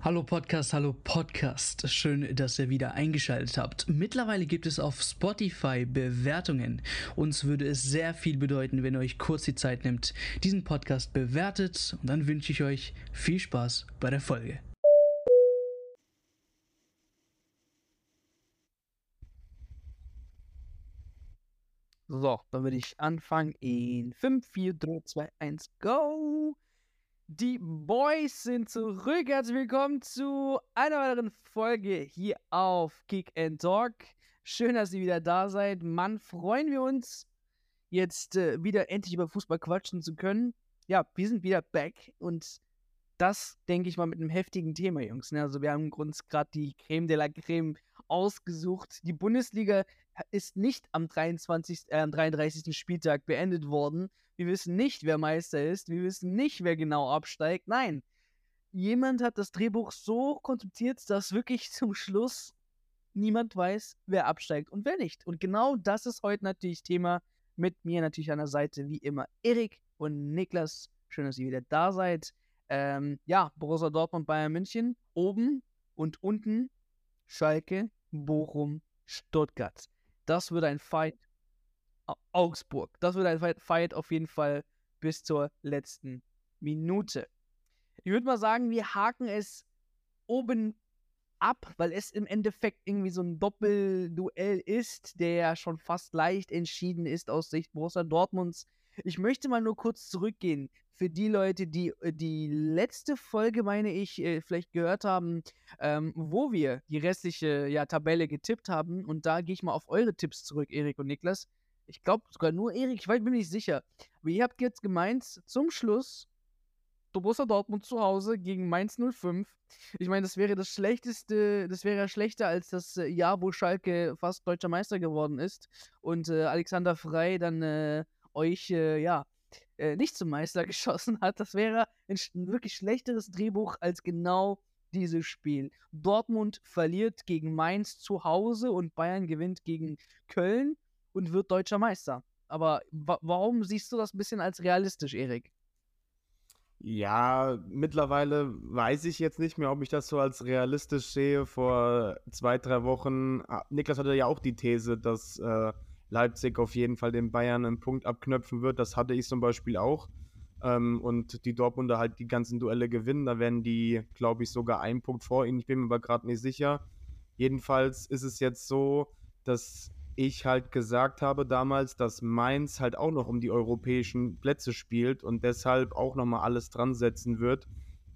Hallo Podcast, hallo Podcast. Schön, dass ihr wieder eingeschaltet habt. Mittlerweile gibt es auf Spotify Bewertungen. Uns würde es sehr viel bedeuten, wenn ihr euch kurz die Zeit nimmt, diesen Podcast bewertet. Und dann wünsche ich euch viel Spaß bei der Folge. So, dann würde ich anfangen in 5, 4, 3, 2, 1, go! Die Boys sind zurück. Herzlich willkommen zu einer weiteren Folge hier auf Kick and Talk. Schön, dass ihr wieder da seid. Mann, freuen wir uns, jetzt äh, wieder endlich über Fußball quatschen zu können. Ja, wir sind wieder back und das, denke ich mal, mit einem heftigen Thema, Jungs. Ne? Also wir haben uns gerade die Creme de la Creme ausgesucht. Die Bundesliga ist nicht am 23., äh, am 33. Spieltag beendet worden. Wir wissen nicht, wer Meister ist. Wir wissen nicht, wer genau absteigt. Nein, jemand hat das Drehbuch so konzipiert, dass wirklich zum Schluss niemand weiß, wer absteigt und wer nicht. Und genau das ist heute natürlich Thema. Mit mir natürlich an der Seite wie immer Erik und Niklas. Schön, dass ihr wieder da seid. Ähm, ja, Borussia Dortmund, Bayern München, oben und unten Schalke, Bochum, Stuttgart. Das wird ein Fight. Augsburg. Das wird ein Fight auf jeden Fall bis zur letzten Minute. Ich würde mal sagen, wir haken es oben ab, weil es im Endeffekt irgendwie so ein Doppelduell ist, der ja schon fast leicht entschieden ist aus Sicht Borussia Dortmunds. Ich möchte mal nur kurz zurückgehen für die Leute, die äh, die letzte Folge, meine ich, äh, vielleicht gehört haben, ähm, wo wir die restliche ja, Tabelle getippt haben. Und da gehe ich mal auf eure Tipps zurück, Erik und Niklas. Ich glaube sogar nur Erik, ich bin mir nicht sicher. Aber ihr habt jetzt gemeint, zum Schluss Borussia Dortmund zu Hause gegen Mainz 05. Ich meine, das wäre das schlechteste, das wäre schlechter als das äh, Jahr, wo Schalke fast deutscher Meister geworden ist und äh, Alexander Frei dann äh, euch, äh, ja, äh, nicht zum Meister geschossen hat. Das wäre ein, ein wirklich schlechteres Drehbuch als genau dieses Spiel. Dortmund verliert gegen Mainz zu Hause und Bayern gewinnt gegen Köln und wird deutscher Meister. Aber wa warum siehst du das ein bisschen als realistisch, Erik? Ja, mittlerweile weiß ich jetzt nicht mehr, ob ich das so als realistisch sehe. Vor zwei, drei Wochen, ah, Niklas hatte ja auch die These, dass äh, Leipzig auf jeden Fall den Bayern einen Punkt abknöpfen wird. Das hatte ich zum Beispiel auch. Ähm, und die Dortmunder halt die ganzen Duelle gewinnen. Da werden die, glaube ich, sogar einen Punkt vor ihnen. Ich bin mir aber gerade nicht sicher. Jedenfalls ist es jetzt so, dass ich halt gesagt habe damals, dass Mainz halt auch noch um die europäischen Plätze spielt und deshalb auch nochmal alles dran setzen wird.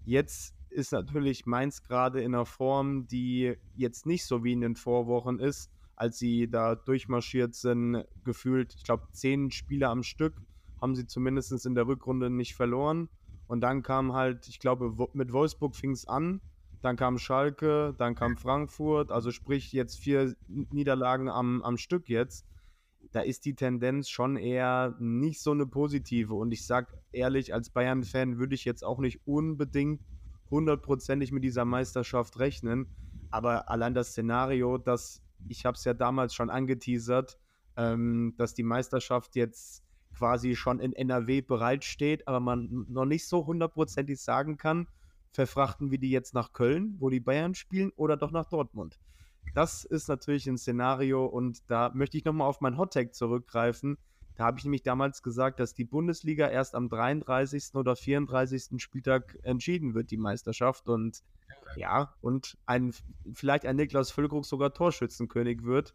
Jetzt ist natürlich Mainz gerade in einer Form, die jetzt nicht so wie in den Vorwochen ist als sie da durchmarschiert sind, gefühlt, ich glaube, zehn Spieler am Stück haben sie zumindest in der Rückrunde nicht verloren. Und dann kam halt, ich glaube, mit Wolfsburg fing es an, dann kam Schalke, dann kam Frankfurt, also sprich jetzt vier Niederlagen am, am Stück jetzt. Da ist die Tendenz schon eher nicht so eine positive. Und ich sag ehrlich, als Bayern-Fan würde ich jetzt auch nicht unbedingt hundertprozentig mit dieser Meisterschaft rechnen. Aber allein das Szenario, dass ich habe es ja damals schon angeteasert, ähm, dass die Meisterschaft jetzt quasi schon in NRW bereitsteht, aber man noch nicht so hundertprozentig sagen kann, verfrachten wir die jetzt nach Köln, wo die Bayern spielen, oder doch nach Dortmund. Das ist natürlich ein Szenario und da möchte ich nochmal auf mein Hottag zurückgreifen. Da habe ich nämlich damals gesagt, dass die Bundesliga erst am 33. oder 34. Spieltag entschieden wird, die Meisterschaft. Und ja, und ein, vielleicht ein Niklas Füllkrug sogar Torschützenkönig wird.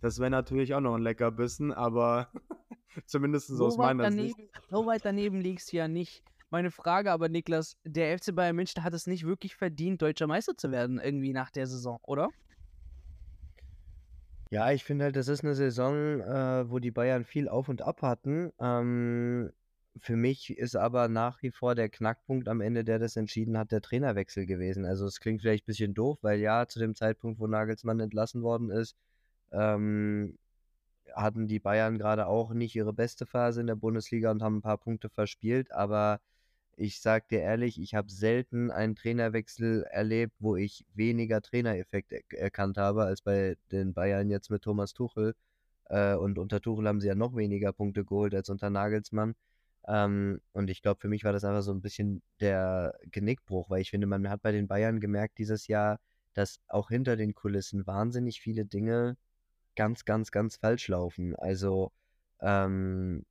Das wäre natürlich auch noch ein Leckerbissen, aber zumindest so aus meiner daneben, Sicht. So weit daneben liegst du ja nicht. Meine Frage aber, Niklas, der FC Bayern München hat es nicht wirklich verdient, deutscher Meister zu werden, irgendwie nach der Saison, oder? Ja, ich finde halt, das ist eine Saison, äh, wo die Bayern viel auf und ab hatten. Ähm, für mich ist aber nach wie vor der Knackpunkt am Ende, der das entschieden hat, der Trainerwechsel gewesen. Also es klingt vielleicht ein bisschen doof, weil ja, zu dem Zeitpunkt, wo Nagelsmann entlassen worden ist, ähm, hatten die Bayern gerade auch nicht ihre beste Phase in der Bundesliga und haben ein paar Punkte verspielt. Aber ich sag dir ehrlich, ich habe selten einen Trainerwechsel erlebt, wo ich weniger Trainereffekt er erkannt habe als bei den Bayern jetzt mit Thomas Tuchel. Äh, und unter Tuchel haben sie ja noch weniger Punkte geholt als unter Nagelsmann. Ähm, und ich glaube, für mich war das einfach so ein bisschen der Genickbruch, weil ich finde, man hat bei den Bayern gemerkt dieses Jahr, dass auch hinter den Kulissen wahnsinnig viele Dinge ganz, ganz, ganz falsch laufen. Also ähm,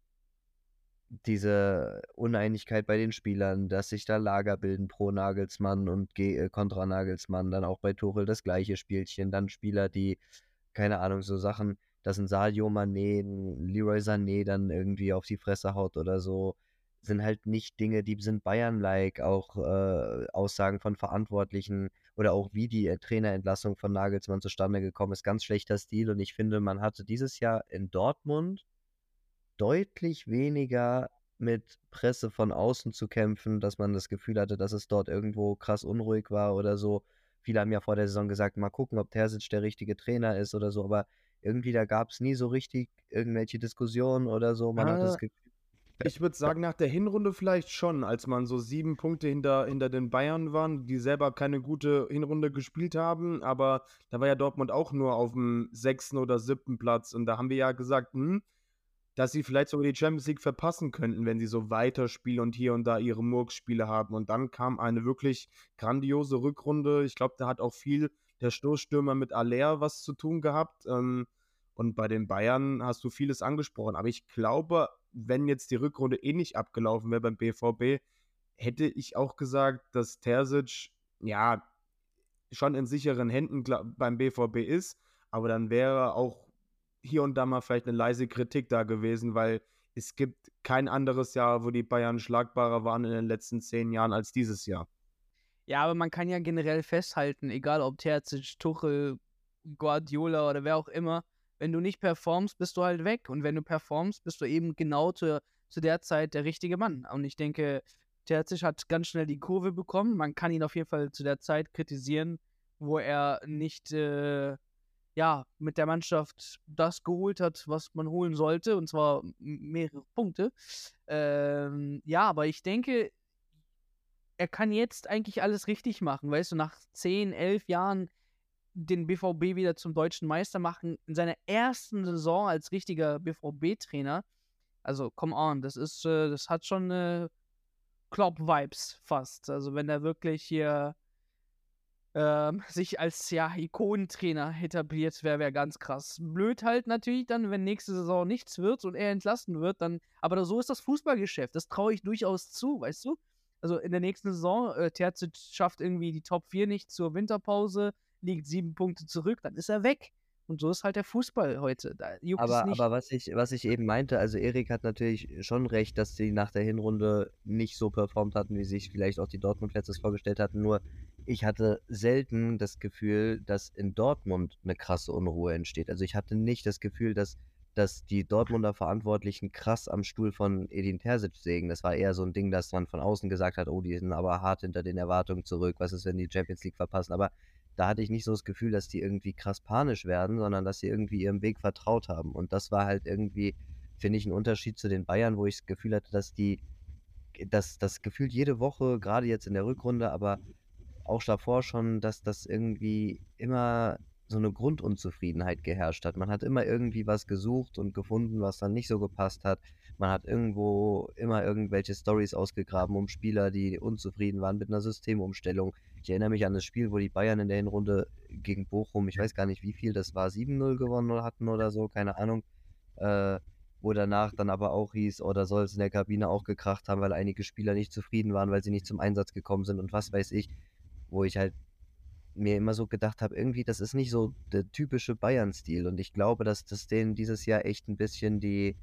diese Uneinigkeit bei den Spielern, dass sich da Lager bilden pro Nagelsmann und Ge äh, kontra Nagelsmann, dann auch bei Tuchel das gleiche Spielchen, dann Spieler, die, keine Ahnung, so Sachen, dass ein Sadio Mané, ein Leroy Sané dann irgendwie auf die Fresse haut oder so, sind halt nicht Dinge, die sind Bayern-like, auch äh, Aussagen von Verantwortlichen oder auch wie die äh, Trainerentlassung von Nagelsmann zustande gekommen ist, ganz schlechter Stil. Und ich finde, man hatte dieses Jahr in Dortmund deutlich weniger mit Presse von außen zu kämpfen, dass man das Gefühl hatte, dass es dort irgendwo krass unruhig war oder so. Viele haben ja vor der Saison gesagt, mal gucken, ob Terzic der richtige Trainer ist oder so, aber irgendwie da gab es nie so richtig irgendwelche Diskussionen oder so. Man hat das Ah, Gefühl, Ich würde sagen, nach der Hinrunde vielleicht schon, als man so sieben Punkte hinter, hinter den Bayern waren, die selber keine gute Hinrunde gespielt haben, aber da war ja Dortmund auch nur auf dem sechsten oder siebten Platz und da haben wir ja gesagt, hm, dass sie vielleicht sogar die Champions League verpassen könnten, wenn sie so weiterspielen und hier und da ihre Murks-Spiele haben. Und dann kam eine wirklich grandiose Rückrunde. Ich glaube, da hat auch viel der Stoßstürmer mit Aller was zu tun gehabt. Ähm, und bei den Bayern hast du vieles angesprochen. Aber ich glaube, wenn jetzt die Rückrunde eh nicht abgelaufen wäre beim BVB, hätte ich auch gesagt, dass Terzic ja schon in sicheren Händen beim BVB ist. Aber dann wäre auch hier und da mal vielleicht eine leise Kritik da gewesen, weil es gibt kein anderes Jahr, wo die Bayern schlagbarer waren in den letzten zehn Jahren als dieses Jahr. Ja, aber man kann ja generell festhalten, egal ob Terzic, Tuchel, Guardiola oder wer auch immer, wenn du nicht performst, bist du halt weg. Und wenn du performst, bist du eben genau zu, zu der Zeit der richtige Mann. Und ich denke, Terzic hat ganz schnell die Kurve bekommen. Man kann ihn auf jeden Fall zu der Zeit kritisieren, wo er nicht äh, ja, mit der Mannschaft das geholt hat, was man holen sollte, und zwar mehrere Punkte. Ähm, ja, aber ich denke, er kann jetzt eigentlich alles richtig machen, weißt du, nach 10, 11 Jahren den BVB wieder zum deutschen Meister machen, in seiner ersten Saison als richtiger BVB-Trainer. Also, come on, das ist, äh, das hat schon äh, Klopp-Vibes fast. Also, wenn er wirklich hier ähm, sich als ja, Ikonentrainer etabliert, wäre wär ganz krass. Blöd halt natürlich dann, wenn nächste Saison nichts wird und er entlassen wird, dann. Aber so ist das Fußballgeschäft. Das traue ich durchaus zu, weißt du? Also in der nächsten Saison, äh, Terzic schafft irgendwie die Top 4 nicht zur Winterpause, liegt sieben Punkte zurück, dann ist er weg. Und so ist halt der Fußball heute. Aber, aber was ich, was ich eben meinte, also Erik hat natürlich schon recht, dass sie nach der Hinrunde nicht so performt hatten, wie sich vielleicht auch die Dortmund-Fans das vorgestellt hatten. Nur ich hatte selten das Gefühl, dass in Dortmund eine krasse Unruhe entsteht. Also ich hatte nicht das Gefühl, dass, dass die Dortmunder Verantwortlichen krass am Stuhl von Edin Terzic sägen. Das war eher so ein Ding, dass man von außen gesagt hat, oh, die sind aber hart hinter den Erwartungen zurück. Was ist, wenn die Champions League verpassen? Aber da hatte ich nicht so das Gefühl, dass die irgendwie krass panisch werden, sondern dass sie irgendwie ihrem Weg vertraut haben. Und das war halt irgendwie, finde ich, ein Unterschied zu den Bayern, wo ich das Gefühl hatte, dass die, dass das gefühlt jede Woche, gerade jetzt in der Rückrunde, aber auch davor schon, dass das irgendwie immer so eine Grundunzufriedenheit geherrscht hat. Man hat immer irgendwie was gesucht und gefunden, was dann nicht so gepasst hat. Man hat irgendwo immer irgendwelche Stories ausgegraben um Spieler, die unzufrieden waren mit einer Systemumstellung. Ich erinnere mich an das Spiel, wo die Bayern in der Hinrunde gegen Bochum, ich weiß gar nicht wie viel, das war 7-0 gewonnen hatten oder so, keine Ahnung. Äh, wo danach dann aber auch hieß, oder soll es in der Kabine auch gekracht haben, weil einige Spieler nicht zufrieden waren, weil sie nicht zum Einsatz gekommen sind und was weiß ich, wo ich halt mir immer so gedacht habe, irgendwie, das ist nicht so der typische Bayern-Stil und ich glaube, dass das denen dieses Jahr echt ein bisschen die,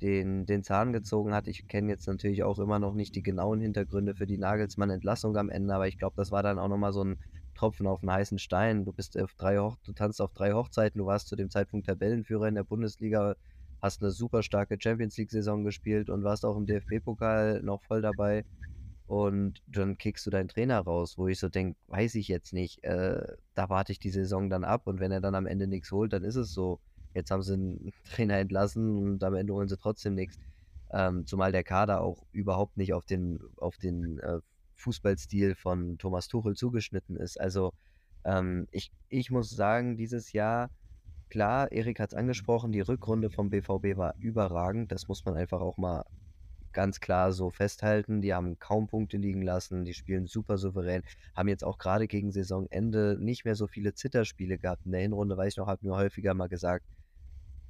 den, den Zahn gezogen hat. Ich kenne jetzt natürlich auch immer noch nicht die genauen Hintergründe für die Nagelsmann-Entlassung am Ende, aber ich glaube, das war dann auch nochmal so ein Tropfen auf den heißen Stein. Du bist auf drei Hoch du tanzt auf drei Hochzeiten, du warst zu dem Zeitpunkt Tabellenführer in der Bundesliga, hast eine super starke Champions League-Saison gespielt und warst auch im DFB-Pokal noch voll dabei. Und dann kickst du deinen Trainer raus, wo ich so denke, weiß ich jetzt nicht. Äh, da warte ich die Saison dann ab und wenn er dann am Ende nichts holt, dann ist es so. Jetzt haben sie einen Trainer entlassen und am Ende holen sie trotzdem nichts. Ähm, zumal der Kader auch überhaupt nicht auf den, auf den äh, Fußballstil von Thomas Tuchel zugeschnitten ist. Also ähm, ich, ich muss sagen, dieses Jahr, klar, Erik hat es angesprochen, die Rückrunde vom BVB war überragend. Das muss man einfach auch mal ganz klar so festhalten. Die haben kaum Punkte liegen lassen, die spielen super souverän, haben jetzt auch gerade gegen Saisonende nicht mehr so viele Zitterspiele gehabt. In der Hinrunde, weiß ich noch, hat mir häufiger mal gesagt,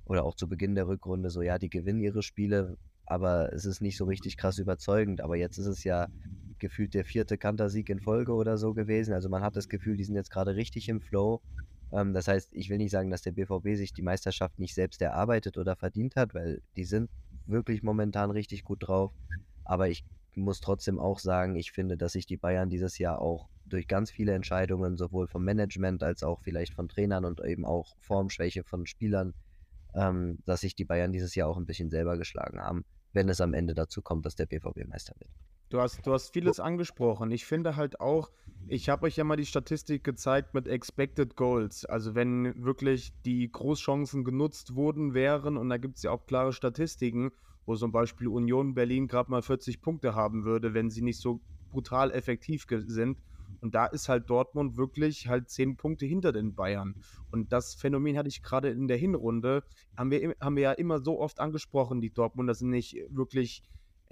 oder auch zu Beginn der Rückrunde, so ja, die gewinnen ihre Spiele, aber es ist nicht so richtig krass überzeugend. Aber jetzt ist es ja gefühlt der vierte Kantersieg in Folge oder so gewesen. Also man hat das Gefühl, die sind jetzt gerade richtig im Flow. Ähm, das heißt, ich will nicht sagen, dass der BVB sich die Meisterschaft nicht selbst erarbeitet oder verdient hat, weil die sind wirklich momentan richtig gut drauf. Aber ich muss trotzdem auch sagen, ich finde, dass sich die Bayern dieses Jahr auch durch ganz viele Entscheidungen, sowohl vom Management als auch vielleicht von Trainern und eben auch Formschwäche von Spielern, ähm, dass sich die Bayern dieses Jahr auch ein bisschen selber geschlagen haben, wenn es am Ende dazu kommt, dass der BVB Meister wird. Du hast, du hast vieles angesprochen. Ich finde halt auch, ich habe euch ja mal die Statistik gezeigt mit Expected Goals. Also wenn wirklich die Großchancen genutzt wurden wären, und da gibt es ja auch klare Statistiken, wo zum Beispiel Union Berlin gerade mal 40 Punkte haben würde, wenn sie nicht so brutal effektiv sind. Und da ist halt Dortmund wirklich halt 10 Punkte hinter den Bayern. Und das Phänomen hatte ich gerade in der Hinrunde, haben wir, haben wir ja immer so oft angesprochen, die Dortmunder sind nicht wirklich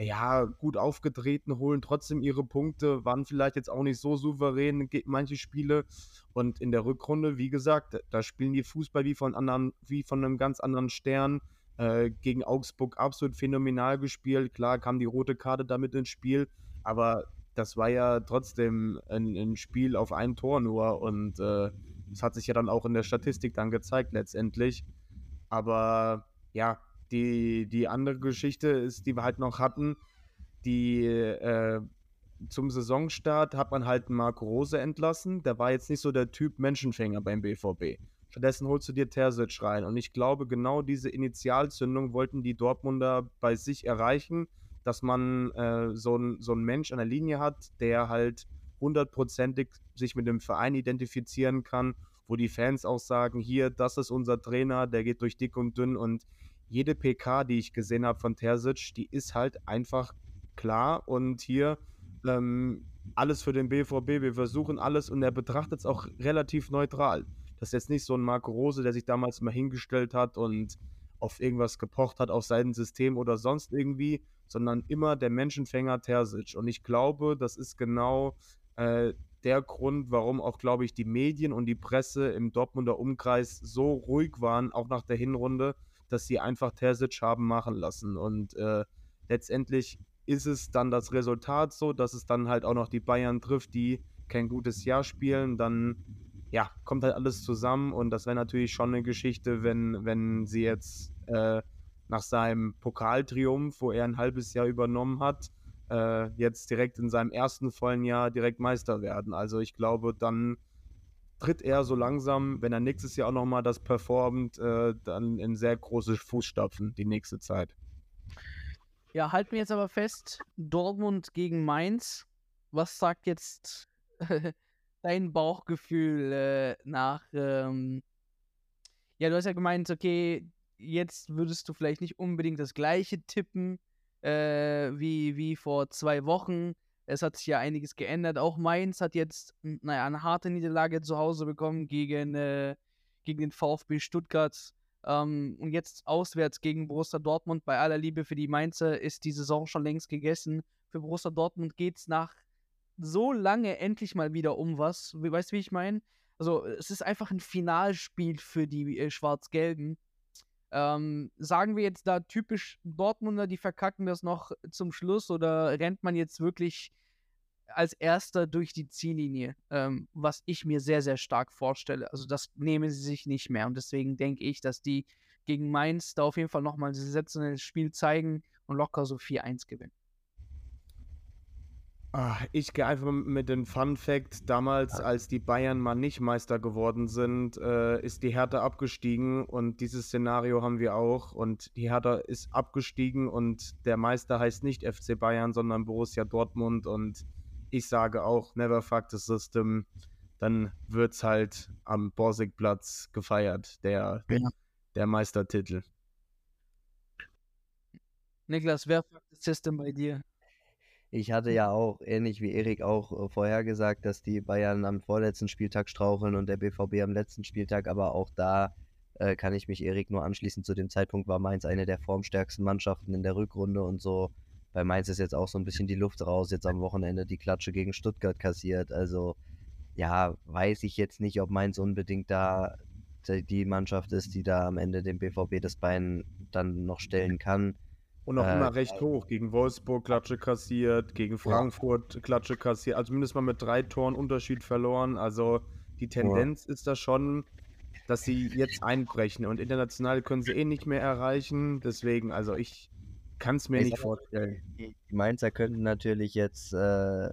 ja, gut aufgetreten, holen trotzdem ihre Punkte, waren vielleicht jetzt auch nicht so souverän manche Spiele. Und in der Rückrunde, wie gesagt, da spielen die Fußball wie von anderen, wie von einem ganz anderen Stern. Äh, gegen Augsburg absolut phänomenal gespielt. Klar kam die rote Karte damit ins Spiel, aber das war ja trotzdem ein, ein Spiel auf ein Tor nur und äh, das hat sich ja dann auch in der Statistik dann gezeigt letztendlich. Aber ja, die, die andere Geschichte ist, die wir halt noch hatten, die äh, zum Saisonstart hat man halt Marco Rose entlassen. Der war jetzt nicht so der Typ Menschenfänger beim BVB. Stattdessen holst du dir Terzic rein. Und ich glaube, genau diese Initialzündung wollten die Dortmunder bei sich erreichen, dass man äh, so einen so Mensch an der Linie hat, der halt hundertprozentig sich mit dem Verein identifizieren kann, wo die Fans auch sagen, hier, das ist unser Trainer, der geht durch dick und dünn und jede PK, die ich gesehen habe von Terzic, die ist halt einfach klar und hier ähm, alles für den BVB, wir versuchen alles und er betrachtet es auch relativ neutral. Das ist jetzt nicht so ein Marco Rose, der sich damals mal hingestellt hat und auf irgendwas gepocht hat, auf sein System oder sonst irgendwie, sondern immer der Menschenfänger Terzic. Und ich glaube, das ist genau äh, der Grund, warum auch, glaube ich, die Medien und die Presse im Dortmunder Umkreis so ruhig waren, auch nach der Hinrunde, dass sie einfach Terzic haben machen lassen. Und äh, letztendlich ist es dann das Resultat so, dass es dann halt auch noch die Bayern trifft, die kein gutes Jahr spielen. Dann ja, kommt halt alles zusammen und das wäre natürlich schon eine Geschichte, wenn, wenn sie jetzt äh, nach seinem Pokaltriumph, wo er ein halbes Jahr übernommen hat, äh, jetzt direkt in seinem ersten vollen Jahr direkt Meister werden. Also ich glaube, dann tritt er so langsam, wenn er nächstes Jahr auch nochmal das performt, äh, dann in sehr große Fußstapfen die nächste Zeit. Ja, halten wir jetzt aber fest, Dortmund gegen Mainz. Was sagt jetzt dein Bauchgefühl äh, nach? Ähm ja, du hast ja gemeint, okay, jetzt würdest du vielleicht nicht unbedingt das gleiche tippen äh, wie, wie vor zwei Wochen. Es hat sich ja einiges geändert. Auch Mainz hat jetzt, naja, eine harte Niederlage zu Hause bekommen gegen, äh, gegen den VfB Stuttgart. Ähm, und jetzt auswärts gegen Borussia Dortmund. Bei aller Liebe für die Mainzer ist die Saison schon längst gegessen. Für Borussia Dortmund geht es nach so lange endlich mal wieder um was. Weißt du, wie ich meine? Also, es ist einfach ein Finalspiel für die äh, Schwarz-Gelben. Ähm, sagen wir jetzt da typisch Dortmunder, die verkacken das noch zum Schluss oder rennt man jetzt wirklich als erster durch die Ziellinie, ähm, was ich mir sehr, sehr stark vorstelle. Also das nehmen sie sich nicht mehr und deswegen denke ich, dass die gegen Mainz da auf jeden Fall nochmal sensationelles Spiel zeigen und locker so 4-1 gewinnen. Ach, ich gehe einfach mit dem Fun Fact. Damals, als die Bayern mal nicht Meister geworden sind, äh, ist die Hertha abgestiegen und dieses Szenario haben wir auch. Und die Hertha ist abgestiegen und der Meister heißt nicht FC Bayern, sondern Borussia Dortmund. Und ich sage auch, never fuck the system. Dann wird es halt am Borsigplatz gefeiert, der, ja. der Meistertitel. Niklas, wer fuck the system bei dir? Ich hatte ja auch, ähnlich wie Erik auch äh, vorhergesagt, dass die Bayern am vorletzten Spieltag straucheln und der BVB am letzten Spieltag, aber auch da äh, kann ich mich Erik nur anschließen. Zu dem Zeitpunkt war Mainz eine der formstärksten Mannschaften in der Rückrunde und so bei Mainz ist jetzt auch so ein bisschen die Luft raus. Jetzt am Wochenende die Klatsche gegen Stuttgart kassiert. Also ja, weiß ich jetzt nicht, ob Mainz unbedingt da die Mannschaft ist, die da am Ende dem BVB das Bein dann noch stellen kann. Und auch äh, immer recht hoch. Gegen Wolfsburg Klatsche kassiert, gegen Frankfurt ja. Klatsche kassiert. Also mindestens mal mit drei Toren Unterschied verloren. Also die Tendenz ja. ist da schon, dass sie jetzt einbrechen. Und international können sie eh nicht mehr erreichen. Deswegen, also ich kann es mir ich nicht vorstellen. Die Mainzer könnten natürlich jetzt äh,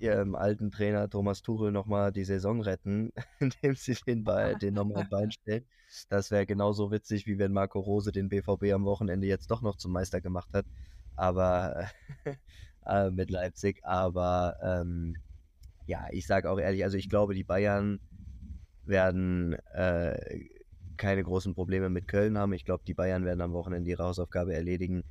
ihrem alten Trainer Thomas Tuchel nochmal die Saison retten, indem sie den, Ball, den nochmal Bein stellen. Das wäre genauso witzig, wie wenn Marco Rose den BVB am Wochenende jetzt doch noch zum Meister gemacht hat. Aber äh, mit Leipzig. Aber ähm, ja, ich sage auch ehrlich, also ich glaube, die Bayern werden äh, keine großen Probleme mit Köln haben. Ich glaube, die Bayern werden am Wochenende ihre Hausaufgabe erledigen.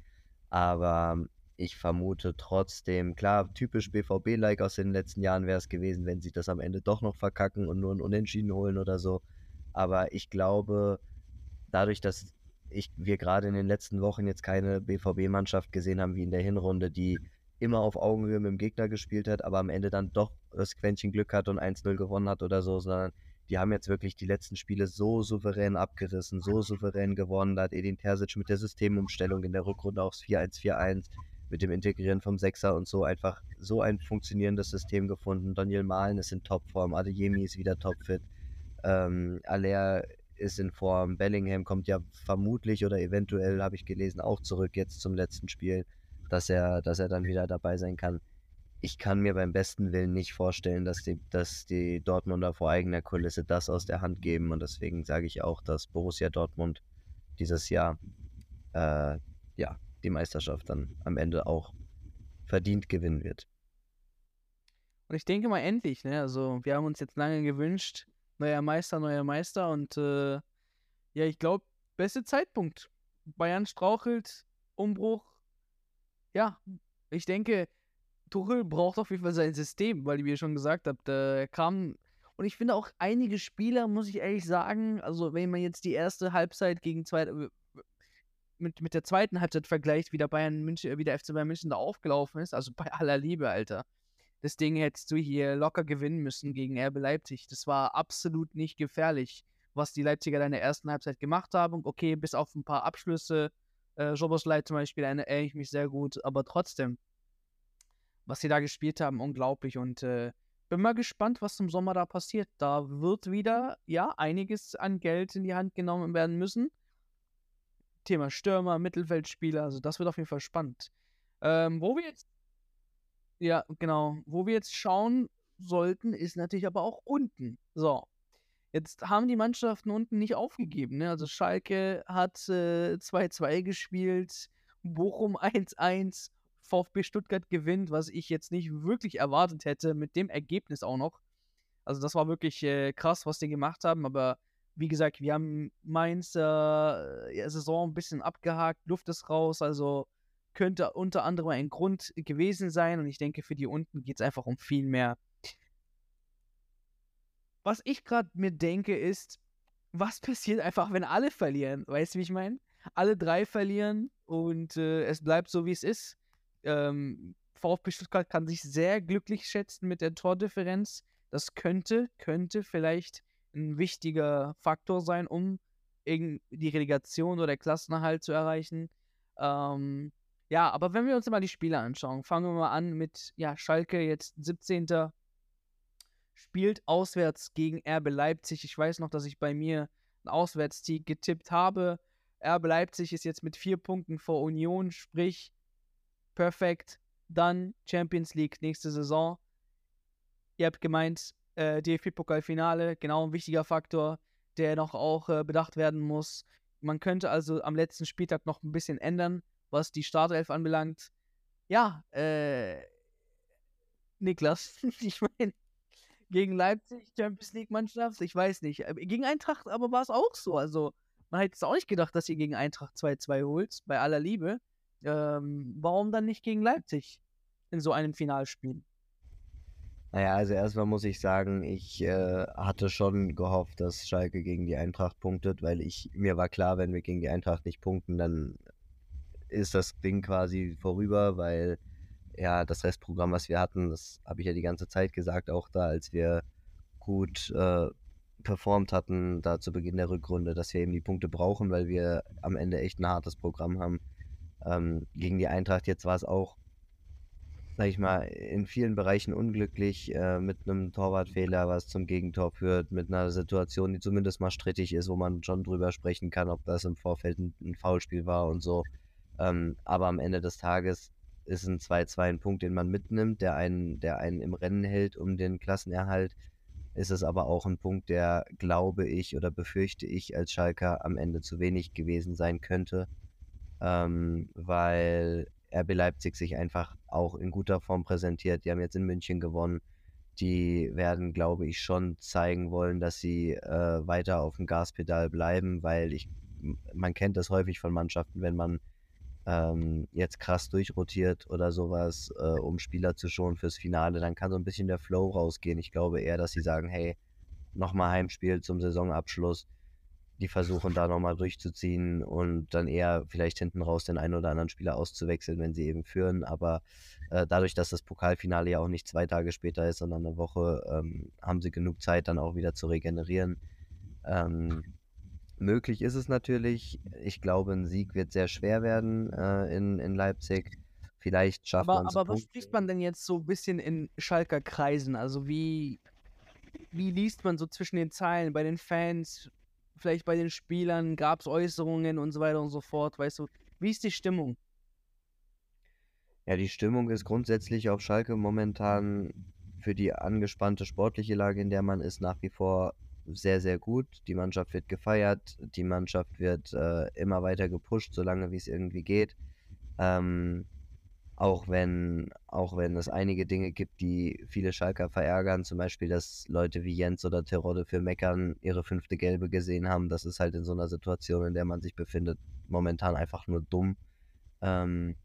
Aber ich vermute trotzdem, klar, typisch BVB-like aus den letzten Jahren wäre es gewesen, wenn sie das am Ende doch noch verkacken und nur ein Unentschieden holen oder so. Aber ich glaube, dadurch, dass ich, wir gerade in den letzten Wochen jetzt keine BVB-Mannschaft gesehen haben wie in der Hinrunde, die immer auf Augenhöhe mit dem Gegner gespielt hat, aber am Ende dann doch das Quäntchen Glück hat und 1-0 gewonnen hat oder so, sondern die haben jetzt wirklich die letzten Spiele so souverän abgerissen, so souverän gewonnen. Da hat Edin Terzic mit der Systemumstellung in der Rückrunde aufs 4-1-4-1 mit dem Integrieren vom Sechser und so einfach so ein funktionierendes System gefunden. Daniel Mahlen ist in Topform, Adeyemi ist wieder topfit, ähm, Aller ist in Form, Bellingham kommt ja vermutlich oder eventuell, habe ich gelesen, auch zurück jetzt zum letzten Spiel, dass er, dass er dann wieder dabei sein kann. Ich kann mir beim besten Willen nicht vorstellen, dass die, dass die Dortmunder vor eigener Kulisse das aus der Hand geben und deswegen sage ich auch, dass Borussia Dortmund dieses Jahr äh, ja, die Meisterschaft dann am Ende auch verdient gewinnen wird. Und ich denke mal endlich, ne? Also wir haben uns jetzt lange gewünscht, neuer Meister, neuer Meister und äh, ja, ich glaube, beste Zeitpunkt. Bayern strauchelt, Umbruch. Ja, ich denke, Tuchel braucht auf jeden Fall sein System, weil, wie ihr schon gesagt habt, äh, kam. Und ich finde auch einige Spieler, muss ich ehrlich sagen, also wenn man jetzt die erste Halbzeit gegen zwei, mit, mit der zweiten Halbzeit vergleicht, wie der Bayern München, wie der FC Bayern München da aufgelaufen ist, also bei aller Liebe, Alter. Das Ding hättest du hier locker gewinnen müssen gegen RB Leipzig. Das war absolut nicht gefährlich, was die Leipziger in der ersten Halbzeit gemacht haben. Okay, bis auf ein paar Abschlüsse, äh, Jobosleit zum Beispiel, erinnere ich mich sehr gut, aber trotzdem, was sie da gespielt haben, unglaublich. Und äh, bin mal gespannt, was im Sommer da passiert. Da wird wieder, ja, einiges an Geld in die Hand genommen werden müssen. Thema Stürmer, Mittelfeldspieler, also das wird auf jeden Fall spannend. Ähm, wo wir jetzt, ja, genau, wo wir jetzt schauen sollten, ist natürlich aber auch unten. So, jetzt haben die Mannschaften unten nicht aufgegeben. Ne? Also Schalke hat 2-2 äh, gespielt, Bochum 1-1, VfB Stuttgart gewinnt, was ich jetzt nicht wirklich erwartet hätte, mit dem Ergebnis auch noch. Also das war wirklich äh, krass, was die gemacht haben, aber wie gesagt, wir haben Mainz äh, Saison ein bisschen abgehakt, Luft ist raus, also könnte unter anderem ein Grund gewesen sein und ich denke, für die unten geht es einfach um viel mehr. Was ich gerade mir denke, ist, was passiert einfach, wenn alle verlieren? Weißt du, wie ich meine? Alle drei verlieren und äh, es bleibt so, wie es ist. Ähm, VfB Stuttgart kann sich sehr glücklich schätzen mit der Tordifferenz. Das könnte, könnte vielleicht ein wichtiger Faktor sein, um die Relegation oder Klassenerhalt zu erreichen. Ähm, ja, aber wenn wir uns mal die Spiele anschauen, fangen wir mal an mit ja, Schalke, jetzt 17. Spielt auswärts gegen RB Leipzig. Ich weiß noch, dass ich bei mir einen Auswärtstieg getippt habe. RB Leipzig ist jetzt mit vier Punkten vor Union, sprich perfekt. Dann Champions League nächste Saison. Ihr habt gemeint, äh, DFB-Pokalfinale, genau ein wichtiger Faktor, der noch auch äh, bedacht werden muss. Man könnte also am letzten Spieltag noch ein bisschen ändern, was die Startelf anbelangt. Ja, äh, Niklas, ich meine, gegen Leipzig, Champions League-Mannschaft, ich weiß nicht. Äh, gegen Eintracht aber war es auch so. Also, man hätte es auch nicht gedacht, dass ihr gegen Eintracht 2-2 holt, bei aller Liebe. Ähm, warum dann nicht gegen Leipzig in so einem Finalspiel? Naja, also erstmal muss ich sagen, ich äh, hatte schon gehofft, dass Schalke gegen die Eintracht punktet, weil ich mir war klar, wenn wir gegen die Eintracht nicht punkten, dann ist das Ding quasi vorüber, weil ja das Restprogramm, was wir hatten, das habe ich ja die ganze Zeit gesagt, auch da, als wir gut äh, performt hatten, da zu Beginn der Rückrunde, dass wir eben die Punkte brauchen, weil wir am Ende echt ein hartes Programm haben. Ähm, gegen die Eintracht jetzt war es auch, sag ich mal, in vielen Bereichen unglücklich, äh, mit einem Torwartfehler, was zum Gegentor führt, mit einer Situation, die zumindest mal strittig ist, wo man schon drüber sprechen kann, ob das im Vorfeld ein, ein Foulspiel war und so. Ähm, aber am Ende des Tages ist ein 2-2 ein Punkt, den man mitnimmt, der einen, der einen im Rennen hält um den Klassenerhalt ist es aber auch ein Punkt, der, glaube ich oder befürchte ich, als Schalker am Ende zu wenig gewesen sein könnte, ähm, weil RB Leipzig sich einfach auch in guter Form präsentiert. Die haben jetzt in München gewonnen. Die werden, glaube ich, schon zeigen wollen, dass sie äh, weiter auf dem Gaspedal bleiben, weil ich, man kennt das häufig von Mannschaften, wenn man ähm, jetzt krass durchrotiert oder sowas, äh, um Spieler zu schonen fürs Finale, dann kann so ein bisschen der Flow rausgehen. Ich glaube eher, dass sie sagen, hey, nochmal Heimspiel zum Saisonabschluss. Die versuchen da nochmal durchzuziehen und dann eher vielleicht hinten raus den einen oder anderen Spieler auszuwechseln, wenn sie eben führen. Aber äh, dadurch, dass das Pokalfinale ja auch nicht zwei Tage später ist, sondern eine Woche, ähm, haben sie genug Zeit, dann auch wieder zu regenerieren. Ähm, Möglich ist es natürlich. Ich glaube, ein Sieg wird sehr schwer werden äh, in, in Leipzig. Vielleicht schafft man es. Aber, aber was spricht man denn jetzt so ein bisschen in Schalker Kreisen? Also wie, wie liest man so zwischen den Zeilen bei den Fans, vielleicht bei den Spielern, gab es Äußerungen und so weiter und so fort, weißt du? Wie ist die Stimmung? Ja, die Stimmung ist grundsätzlich auf Schalke momentan für die angespannte sportliche Lage, in der man ist, nach wie vor sehr, sehr gut. Die Mannschaft wird gefeiert, die Mannschaft wird äh, immer weiter gepusht, solange wie es irgendwie geht. Ähm, auch wenn, auch wenn es einige Dinge gibt, die viele Schalker verärgern, zum Beispiel, dass Leute wie Jens oder Terodde für Meckern ihre fünfte Gelbe gesehen haben. Das ist halt in so einer Situation, in der man sich befindet, momentan einfach nur dumm. Ähm,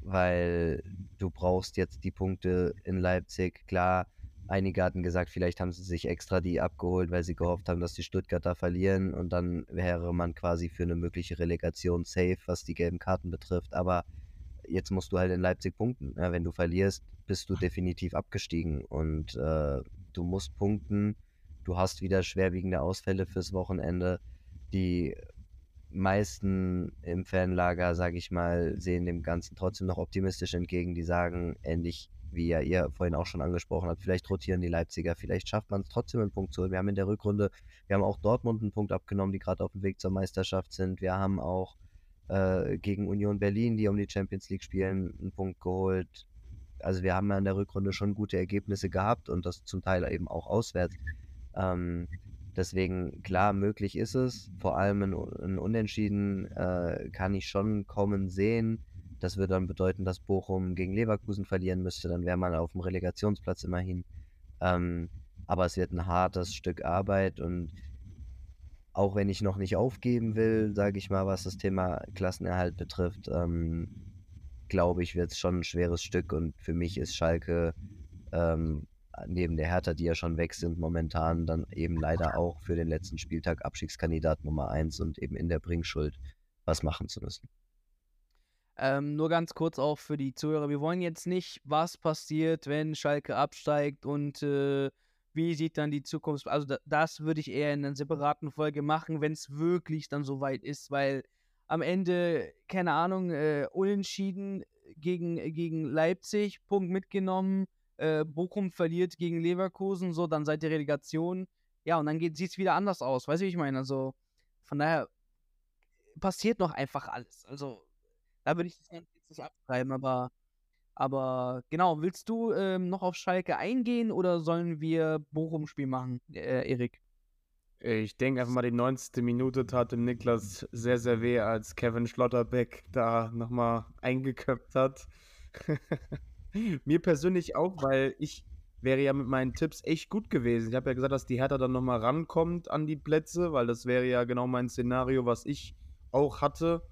weil du brauchst jetzt die Punkte in Leipzig. Klar, Einige hatten gesagt, vielleicht haben sie sich extra die abgeholt, weil sie gehofft haben, dass die Stuttgarter verlieren und dann wäre man quasi für eine mögliche Relegation safe, was die gelben Karten betrifft. Aber jetzt musst du halt in Leipzig punkten. Ja, wenn du verlierst, bist du definitiv abgestiegen und äh, du musst punkten. Du hast wieder schwerwiegende Ausfälle fürs Wochenende. Die meisten im Fanlager, sage ich mal, sehen dem Ganzen trotzdem noch optimistisch entgegen. Die sagen, endlich wie ja ihr vorhin auch schon angesprochen habt, vielleicht rotieren die Leipziger, vielleicht schafft man es trotzdem einen Punkt zu holen. Wir haben in der Rückrunde, wir haben auch Dortmund einen Punkt abgenommen, die gerade auf dem Weg zur Meisterschaft sind. Wir haben auch äh, gegen Union Berlin, die um die Champions League spielen, einen Punkt geholt. Also wir haben ja in der Rückrunde schon gute Ergebnisse gehabt und das zum Teil eben auch auswärts. Ähm, deswegen, klar, möglich ist es. Vor allem ein, Unentschieden äh, kann ich schon kommen sehen. Das würde dann bedeuten, dass Bochum gegen Leverkusen verlieren müsste. Dann wäre man auf dem Relegationsplatz immerhin. Ähm, aber es wird ein hartes Stück Arbeit und auch wenn ich noch nicht aufgeben will, sage ich mal, was das Thema Klassenerhalt betrifft, ähm, glaube ich, wird es schon ein schweres Stück und für mich ist Schalke ähm, neben der Hertha, die ja schon weg sind, momentan dann eben leider auch für den letzten Spieltag Abstiegskandidat Nummer 1 und eben in der Bringschuld was machen zu müssen. Ähm, nur ganz kurz auch für die Zuhörer. Wir wollen jetzt nicht, was passiert, wenn Schalke absteigt und äh, wie sieht dann die Zukunft. Also da, das würde ich eher in einer separaten Folge machen, wenn es wirklich dann soweit ist, weil am Ende, keine Ahnung, äh, unentschieden gegen, gegen Leipzig, Punkt mitgenommen, äh, Bochum verliert gegen Leverkusen, so, dann seid ihr Relegation. Ja, und dann sieht es wieder anders aus, weißt du, wie ich meine? Also von daher passiert noch einfach alles. Also da würde ich das Ganze jetzt nicht abschreiben, aber, aber genau, willst du ähm, noch auf Schalke eingehen oder sollen wir Bochum-Spiel machen, äh, Erik? Ich denke einfach mal, die 90. Minute tat dem Niklas sehr, sehr weh, als Kevin Schlotterbeck da nochmal eingeköpft hat. Mir persönlich auch, weil ich wäre ja mit meinen Tipps echt gut gewesen. Ich habe ja gesagt, dass die Hertha dann nochmal rankommt an die Plätze, weil das wäre ja genau mein Szenario, was ich auch hatte.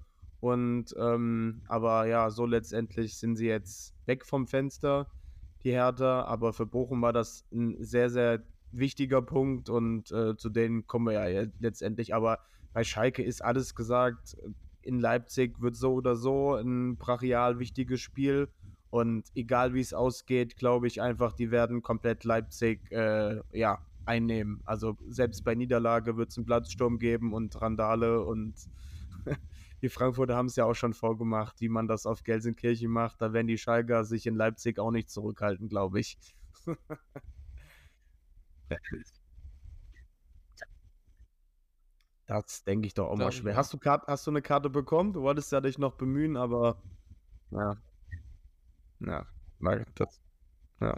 Und ähm, aber ja, so letztendlich sind sie jetzt weg vom Fenster, die Hertha. Aber für Bochum war das ein sehr, sehr wichtiger Punkt und äh, zu denen kommen wir ja letztendlich. Aber bei Schalke ist alles gesagt. in Leipzig wird so oder so ein brachial wichtiges Spiel. Und egal wie es ausgeht, glaube ich einfach, die werden komplett Leipzig äh, ja, einnehmen. Also selbst bei Niederlage wird es einen Platzsturm geben und Randale und die Frankfurter haben es ja auch schon vorgemacht, wie man das auf Gelsenkirchen macht. Da werden die Schalker sich in Leipzig auch nicht zurückhalten, glaube ich. das denke ich doch auch mal schwer. Hast du, hast du eine Karte bekommen? Du wolltest ja dich noch bemühen, aber ja. Ja, das. Ja.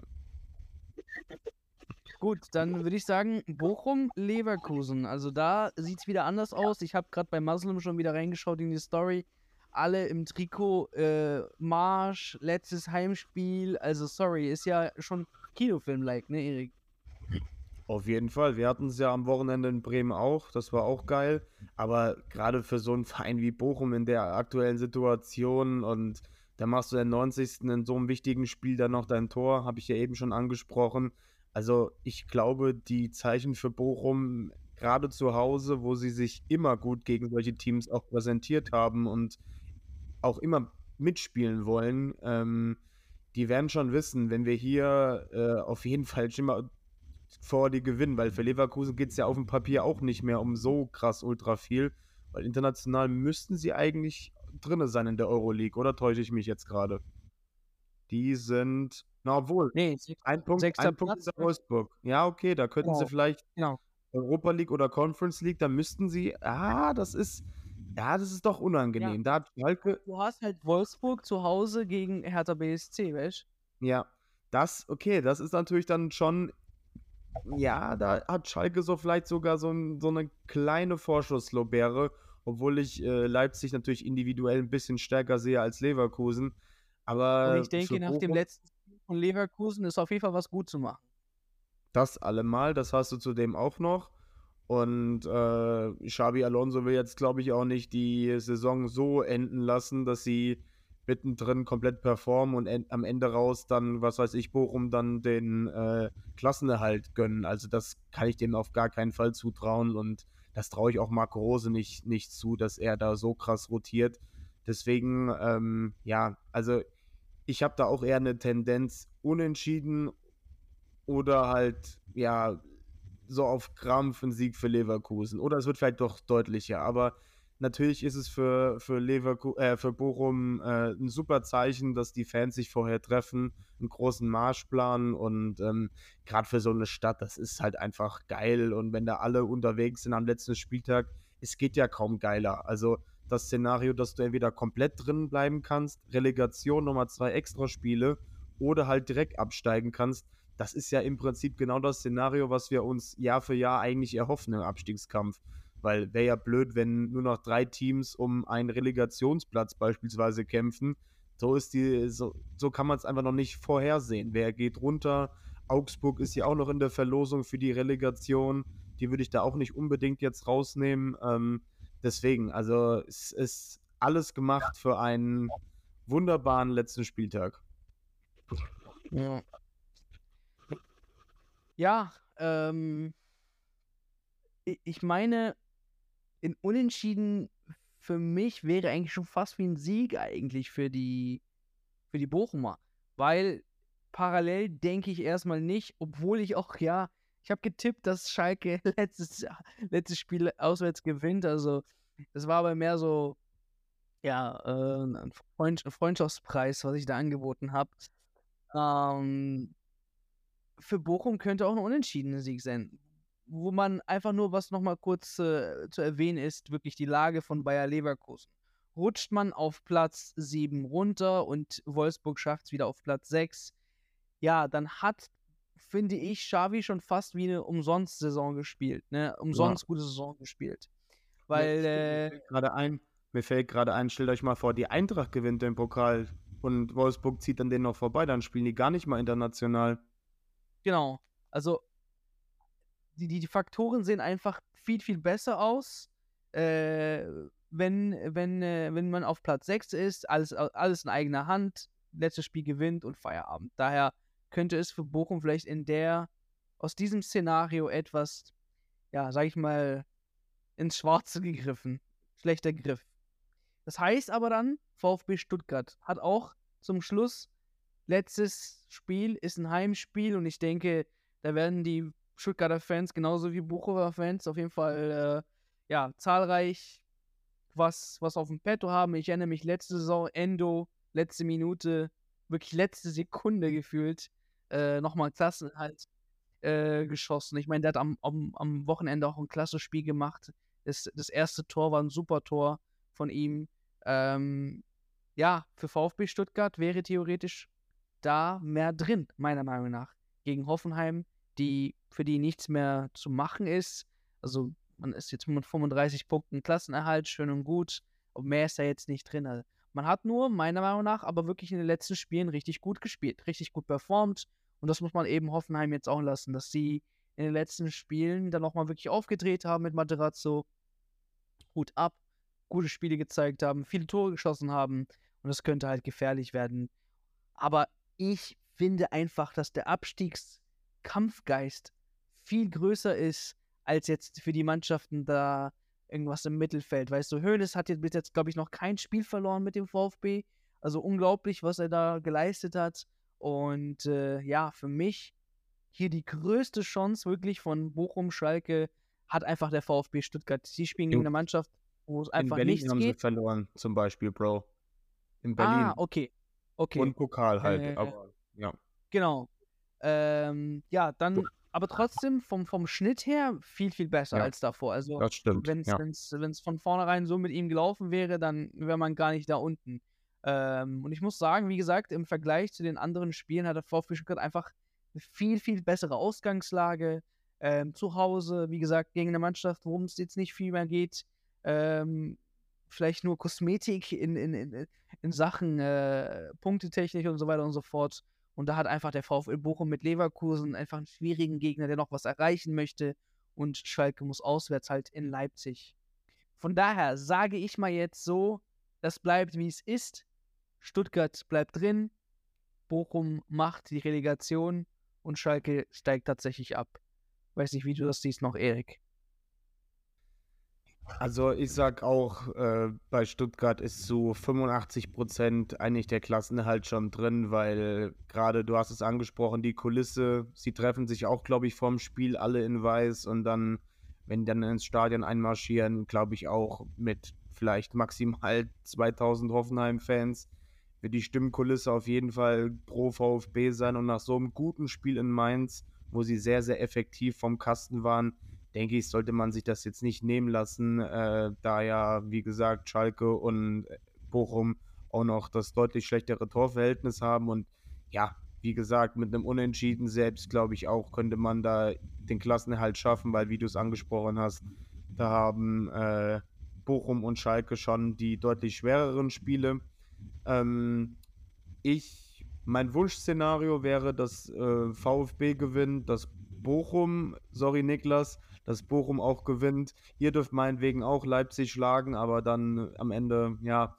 Gut, dann würde ich sagen, Bochum, Leverkusen. Also da sieht es wieder anders aus. Ich habe gerade bei Muslim schon wieder reingeschaut in die Story. Alle im Trikot, äh, Marsch, letztes Heimspiel. Also sorry, ist ja schon Kinofilm-like, ne, Erik? Auf jeden Fall. Wir hatten es ja am Wochenende in Bremen auch. Das war auch geil. Aber gerade für so einen Verein wie Bochum in der aktuellen Situation und da machst du den 90. in so einem wichtigen Spiel dann noch dein Tor, habe ich ja eben schon angesprochen. Also ich glaube, die Zeichen für Bochum, gerade zu Hause, wo sie sich immer gut gegen solche Teams auch präsentiert haben und auch immer mitspielen wollen, ähm, die werden schon wissen, wenn wir hier äh, auf jeden Fall schon mal vor die gewinnen, weil für Leverkusen geht es ja auf dem Papier auch nicht mehr um so krass ultra viel, weil international müssten sie eigentlich drinne sein in der Euroleague, oder täusche ich mich jetzt gerade? Die sind na, obwohl. Nee, ein Punkt, ein Punkt ist Wolfsburg. Ja, okay, da könnten genau. sie vielleicht genau. Europa League oder Conference League, da müssten sie. Ah, das ist. Ja, das ist doch unangenehm. Ja. Da hat Schalke. Du hast halt Wolfsburg zu Hause gegen Hertha BSC, weißt Ja, das, okay, das ist natürlich dann schon. Ja, da hat Schalke so vielleicht sogar so, ein, so eine kleine Vorschusslobere, obwohl ich äh, Leipzig natürlich individuell ein bisschen stärker sehe als Leverkusen. Aber Und ich denke, nach dem letzten von Leverkusen ist auf jeden Fall was gut zu machen. Das allemal, das hast du zudem auch noch. Und äh, Xabi Alonso will jetzt, glaube ich, auch nicht die Saison so enden lassen, dass sie mittendrin komplett performen und en am Ende raus dann, was weiß ich, Bochum dann den äh, Klassenerhalt gönnen. Also das kann ich dem auf gar keinen Fall zutrauen und das traue ich auch Marco Rose nicht, nicht zu, dass er da so krass rotiert. Deswegen, ähm, ja, also ich habe da auch eher eine Tendenz unentschieden oder halt, ja, so auf Krampf ein Sieg für Leverkusen. Oder es wird vielleicht doch deutlicher. Aber natürlich ist es für, für, Leverku äh, für Bochum äh, ein super Zeichen, dass die Fans sich vorher treffen, einen großen Marschplan und ähm, gerade für so eine Stadt, das ist halt einfach geil. Und wenn da alle unterwegs sind am letzten Spieltag, es geht ja kaum geiler. Also das Szenario, dass du entweder komplett drin bleiben kannst, Relegation nochmal zwei Extraspiele oder halt direkt absteigen kannst. Das ist ja im Prinzip genau das Szenario, was wir uns Jahr für Jahr eigentlich erhoffen im Abstiegskampf. Weil wäre ja blöd, wenn nur noch drei Teams um einen Relegationsplatz beispielsweise kämpfen. So ist die, so, so kann man es einfach noch nicht vorhersehen. Wer geht runter? Augsburg ist ja auch noch in der Verlosung für die Relegation. Die würde ich da auch nicht unbedingt jetzt rausnehmen. Ähm, Deswegen, also es ist alles gemacht für einen wunderbaren letzten Spieltag. Ja. Ja, ähm, ich meine, in Unentschieden für mich wäre eigentlich schon fast wie ein Sieg eigentlich für die, für die Bochumer. Weil parallel denke ich erstmal nicht, obwohl ich auch, ja, ich habe getippt, dass Schalke letztes, letztes Spiel auswärts gewinnt. Also, das war aber mehr so, ja, äh, ein Freund, Freundschaftspreis, was ich da angeboten habe. Ähm, für Bochum könnte auch ein unentschiedener Sieg sein. Wo man einfach nur, was nochmal kurz äh, zu erwähnen ist, wirklich die Lage von Bayer Leverkusen. Rutscht man auf Platz 7 runter und Wolfsburg schafft es wieder auf Platz 6, ja, dann hat finde ich, Xavi schon fast wie eine Umsonst-Saison gespielt, ne? Umsonst ja. gute Saison gespielt. Weil, mir, äh, gerade ein, mir fällt gerade ein, stellt euch mal vor, die Eintracht gewinnt den Pokal und Wolfsburg zieht dann den noch vorbei, dann spielen die gar nicht mal international. Genau. Also, die, die, die Faktoren sehen einfach viel, viel besser aus. Äh, wenn, wenn, äh, wenn man auf Platz 6 ist, alles, alles in eigener Hand, letztes Spiel gewinnt und Feierabend. Daher könnte es für Bochum vielleicht in der, aus diesem Szenario etwas, ja, sag ich mal, ins Schwarze gegriffen. Schlechter Griff. Das heißt aber dann, VfB Stuttgart hat auch zum Schluss, letztes Spiel ist ein Heimspiel und ich denke, da werden die Stuttgarter Fans genauso wie Buchover Fans auf jeden Fall äh, ja, zahlreich was, was auf dem Petto haben. Ich erinnere mich letzte Saison, Endo, letzte Minute, wirklich letzte Sekunde gefühlt, äh, nochmal Klassen halt äh, geschossen. Ich meine, der hat am, am, am Wochenende auch ein klasse Spiel gemacht. Das, das erste Tor war ein super Tor von ihm. Ähm, ja, für VfB Stuttgart wäre theoretisch da mehr drin, meiner Meinung nach. Gegen Hoffenheim, die, für die nichts mehr zu machen ist. Also man ist jetzt mit 35 Punkten Klassenerhalt, schön und gut. Und mehr ist da jetzt nicht drin. Also man hat nur, meiner Meinung nach, aber wirklich in den letzten Spielen richtig gut gespielt, richtig gut performt. Und das muss man eben Hoffenheim jetzt auch lassen, dass sie in den letzten Spielen dann nochmal wirklich aufgedreht haben mit Materazzo. Hut ab, gute Spiele gezeigt haben, viele Tore geschossen haben. Und das könnte halt gefährlich werden. Aber ich finde einfach, dass der Abstiegskampfgeist viel größer ist als jetzt für die Mannschaften da irgendwas im Mittelfeld. Weißt du, Hoeneß hat jetzt bis jetzt, glaube ich, noch kein Spiel verloren mit dem VfB. Also unglaublich, was er da geleistet hat. Und äh, ja, für mich hier die größte Chance wirklich von Bochum, Schalke hat einfach der VfB Stuttgart. Sie spielen gegen eine Mannschaft, wo es einfach In Berlin nichts haben geht. sie verloren, zum Beispiel, Bro. In Berlin. Ah, okay. Okay. Und Pokal halt. Äh, aber, ja. Genau. Ähm, ja, dann, aber trotzdem vom, vom Schnitt her viel, viel besser Ja. als davor. Also, Das stimmt. wenn es ja. wenn's, wenn's von vornherein so mit ihm gelaufen wäre, dann wäre man gar nicht da unten. Ähm, und ich muss sagen, wie gesagt, im Vergleich zu den anderen Spielen hat der VfB Stuttgart einfach eine viel, viel bessere Ausgangslage. Ähm, zu Hause, wie gesagt, gegen eine Mannschaft, worum es jetzt nicht viel mehr geht. Ähm, vielleicht nur Kosmetik in, in, in, in Sachen äh, Punktetechnik und so weiter und so fort. Und da hat einfach der VfL Bochum mit Leverkusen einfach einen schwierigen Gegner, der noch was erreichen möchte. Und Schalke muss auswärts halt in Leipzig. Von daher sage ich mal jetzt so, das bleibt wie es ist. Stuttgart bleibt drin. Bochum macht die Relegation und Schalke steigt tatsächlich ab. Weiß nicht, wie du das siehst noch, Erik. Also ich sag auch, äh, bei Stuttgart ist zu 85 Prozent eigentlich der Klassenerhalt schon drin, weil gerade du hast es angesprochen, die Kulisse, sie treffen sich auch, glaube ich, vorm Spiel alle in Weiß und dann, wenn die dann ins Stadion einmarschieren, glaube ich auch mit vielleicht maximal 2000 Hoffenheim-Fans, wird die Stimmkulisse auf jeden Fall pro VfB sein und nach so einem guten Spiel in Mainz, wo sie sehr, sehr effektiv vom Kasten waren, denke ich, sollte man sich das jetzt nicht nehmen lassen, äh, da ja, wie gesagt, Schalke und Bochum auch noch das deutlich schlechtere Torverhältnis haben. Und ja, wie gesagt, mit einem Unentschieden selbst, glaube ich auch, könnte man da den Klassenerhalt schaffen, weil, wie du es angesprochen hast, da haben äh, Bochum und Schalke schon die deutlich schwereren Spiele. Ähm, ich, mein Wunschszenario wäre, dass äh, VfB gewinnt, dass Bochum, sorry Niklas, dass Bochum auch gewinnt. Ihr dürft meinetwegen auch Leipzig schlagen, aber dann am Ende, ja,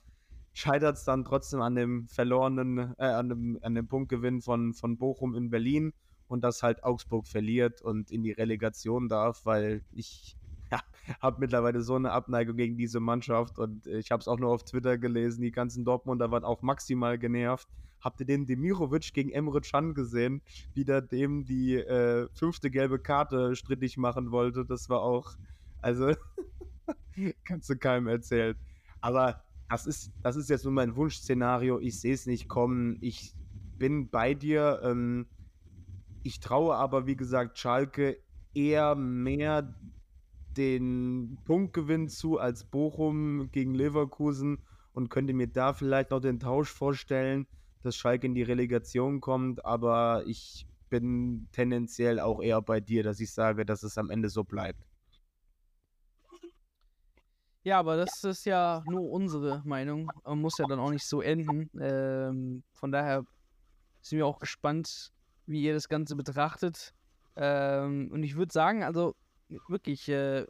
scheitert es dann trotzdem an dem verlorenen, äh, an dem, an dem Punktgewinn von, von Bochum in Berlin und dass halt Augsburg verliert und in die Relegation darf, weil ich ja, habe mittlerweile so eine Abneigung gegen diese Mannschaft und ich habe es auch nur auf Twitter gelesen, die ganzen Dortmunder waren auch maximal genervt. Habt ihr den Demirovic gegen Emre Can gesehen, wie der dem die äh, fünfte gelbe Karte strittig machen wollte? Das war auch, also kannst du keinem erzählen. Aber das ist, das ist jetzt nur mein Wunschszenario. Ich sehe es nicht kommen. Ich bin bei dir. Ähm, ich traue aber, wie gesagt, Schalke eher mehr den Punktgewinn zu als Bochum gegen Leverkusen und könnte mir da vielleicht noch den Tausch vorstellen, dass Schalke in die Relegation kommt, aber ich bin tendenziell auch eher bei dir, dass ich sage, dass es am Ende so bleibt. Ja, aber das ist ja nur unsere Meinung. Man muss ja dann auch nicht so enden. Ähm, von daher sind wir auch gespannt, wie ihr das Ganze betrachtet. Ähm, und ich würde sagen, also wirklich, äh,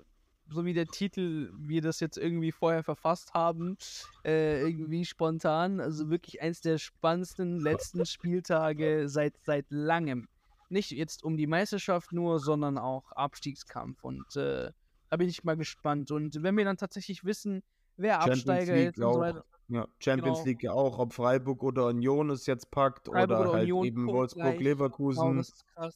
so wie der Titel, wir das jetzt irgendwie vorher verfasst haben, äh, irgendwie spontan, also wirklich eins der spannendsten letzten Spieltage seit, seit langem. Nicht jetzt um die Meisterschaft nur, sondern auch Abstiegskampf. Und äh, da bin ich mal gespannt. Und wenn wir dann tatsächlich wissen, wer Champions Absteiger League ist und so weiter. Ja, Champions Genau. League ja auch, ob Freiburg oder Union es jetzt packt Freiburg oder oder halt Union eben punktgleich. Wolfsburg, Genau.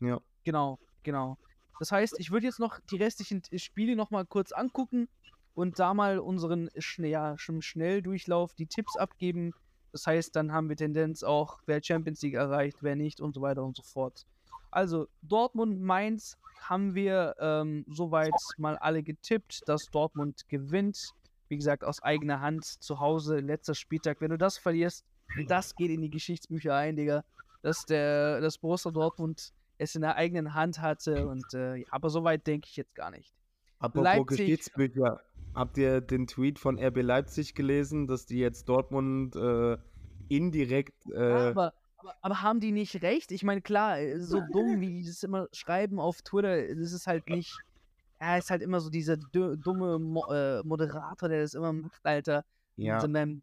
Ja. Genau, genau. Das heißt, ich würde jetzt noch die restlichen Spiele noch mal kurz angucken und da mal unseren ja, Schnelldurchlauf die Tipps abgeben. Das heißt, dann haben wir Tendenz auch, wer Champions League erreicht, wer nicht und so weiter und so fort. Also Dortmund, Mainz haben wir ähm, soweit mal alle getippt, dass Dortmund gewinnt. Wie gesagt, aus eigener Hand zu Hause, letzter Spieltag. Wenn du das verlierst, das geht in die Geschichtsbücher ein, Digga. Dass der, dass Borussia Dortmund es in der eigenen Hand hatte und äh, aber soweit denke ich jetzt gar nicht. Apropos Leipzig- Geschichtsbücher, habt ihr den Tweet von RB Leipzig gelesen, dass die jetzt Dortmund äh, indirekt äh, aber, aber, aber haben die nicht recht? Ich meine, klar, äh, so dumm, wie die das immer schreiben auf Twitter, das ist halt nicht. Er ist halt immer so dieser dumme Mo äh, Moderator, der das immer macht, Alter. ja. Mit so einem blö-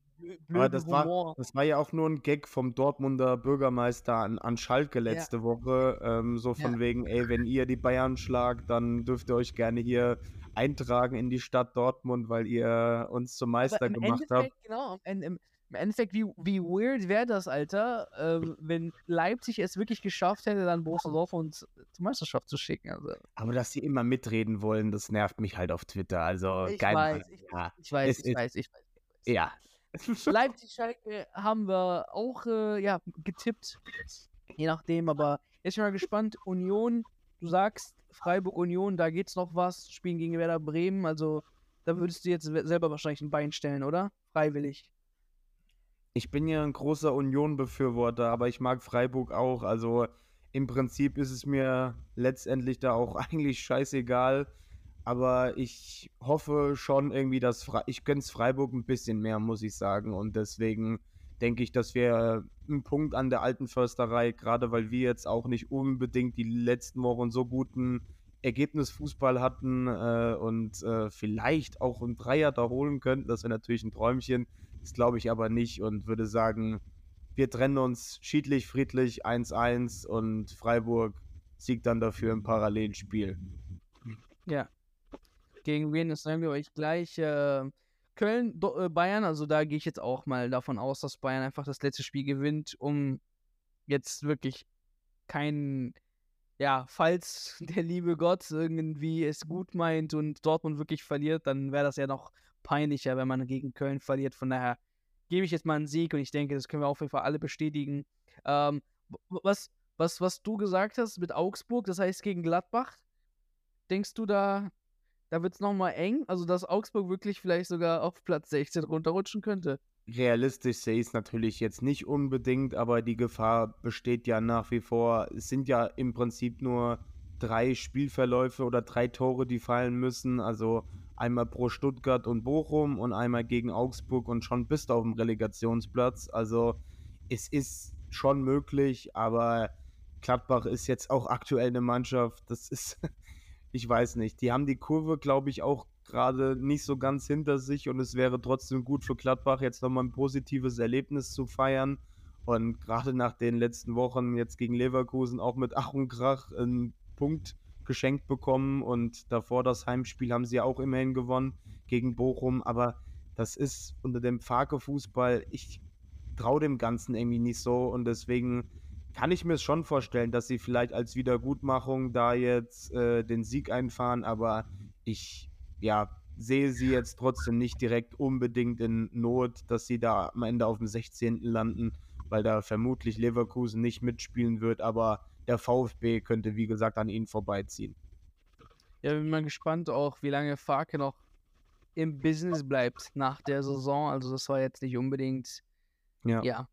Aber das war, das war ja auch nur ein Gag vom Dortmunder Bürgermeister an, an Schalke letzte Woche. Ähm, so von Ja. wegen, ey, wenn ihr die Bayern schlagt, dann dürft ihr euch gerne hier eintragen in die Stadt Dortmund, weil ihr uns zum Meister gemacht habt. Endeffekt, genau, im, im, im Endeffekt, wie, wie weird wäre das, Alter, ähm, wenn Leipzig es wirklich geschafft hätte, dann Borussia Dortmund zur Meisterschaft zu schicken. Also, Aber dass sie immer mitreden wollen, das nervt mich halt auf Twitter. Also ich geil. weiß, ich, ja. ich weiß, ich ist- weiß, ich weiß. ja. Leipzig-Schalke haben wir auch äh, ja, getippt. Je nachdem, aber jetzt bin ich mal gespannt. Union, du sagst Freiburg-Union, da geht's noch was. Spielen gegen Werder Bremen, also da würdest du jetzt selber wahrscheinlich ein Bein stellen, oder? Freiwillig. Ich bin ja ein großer Union-Befürworter, aber ich mag Freiburg auch. Also im Prinzip ist es mir letztendlich da auch eigentlich scheißegal. Aber ich hoffe schon irgendwie, dass Fre ich gönn's Freiburg ein bisschen mehr, muss ich sagen. Und deswegen denke ich, dass wir einen Punkt an der alten Försterei, gerade weil wir jetzt auch nicht unbedingt die letzten Wochen so guten Ergebnisfußball hatten äh, und äh, vielleicht auch einen Dreier da holen könnten. Das wäre natürlich ein Träumchen. Das glaube ich aber nicht und würde sagen, wir trennen uns schiedlich, friedlich 1-1 und Freiburg siegt dann dafür im Parallelspiel. Ja. Gegen wen, das sagen wir euch gleich. Äh, Köln, Do äh, Bayern, also da gehe ich jetzt auch mal davon aus, dass Bayern einfach das letzte Spiel gewinnt, um jetzt wirklich kein, ja, falls der liebe Gott irgendwie es gut meint und Dortmund wirklich verliert, dann wäre das ja noch peinlicher, wenn man gegen Köln verliert. Von daher gebe ich jetzt mal einen Sieg und ich denke, das können wir auf jeden Fall alle bestätigen. Ähm, was, was, was du gesagt hast mit Augsburg, das heißt gegen Gladbach, denkst du da, da wird es nochmal eng? Also, dass Augsburg wirklich vielleicht sogar auf Platz 16 runterrutschen könnte? Realistisch sehe ich es natürlich jetzt nicht unbedingt, aber die Gefahr besteht ja nach wie vor. Es sind ja im Prinzip nur drei Spielverläufe oder drei Tore, die fallen müssen. Also einmal pro Stuttgart und Bochum und einmal gegen Augsburg und schon bist du auf dem Relegationsplatz. Also es ist schon möglich, aber Gladbach ist jetzt auch aktuell eine Mannschaft. Das ist, ich weiß nicht. Die haben die Kurve, glaube ich, auch gerade nicht so ganz hinter sich und es wäre trotzdem gut für Gladbach, jetzt nochmal ein positives Erlebnis zu feiern. Und gerade nach den letzten Wochen jetzt gegen Leverkusen auch mit Ach und Krach einen Punkt geschenkt bekommen und davor das Heimspiel haben sie ja auch immerhin gewonnen gegen Bochum. Aber das ist unter dem Farke-Fußball, ich traue dem Ganzen irgendwie nicht so und deswegen kann ich mir schon vorstellen, dass sie vielleicht als Wiedergutmachung da jetzt äh, den Sieg einfahren, aber ich ja, sehe sie jetzt trotzdem nicht direkt unbedingt in Not, dass sie da am Ende auf dem 16. landen, weil da vermutlich Leverkusen nicht mitspielen wird, aber der VfB könnte, wie gesagt, an ihnen vorbeiziehen. Ja, bin mal gespannt auch, wie lange Farke noch im Business bleibt nach der Saison. Also, das war jetzt nicht unbedingt, Ja. ja,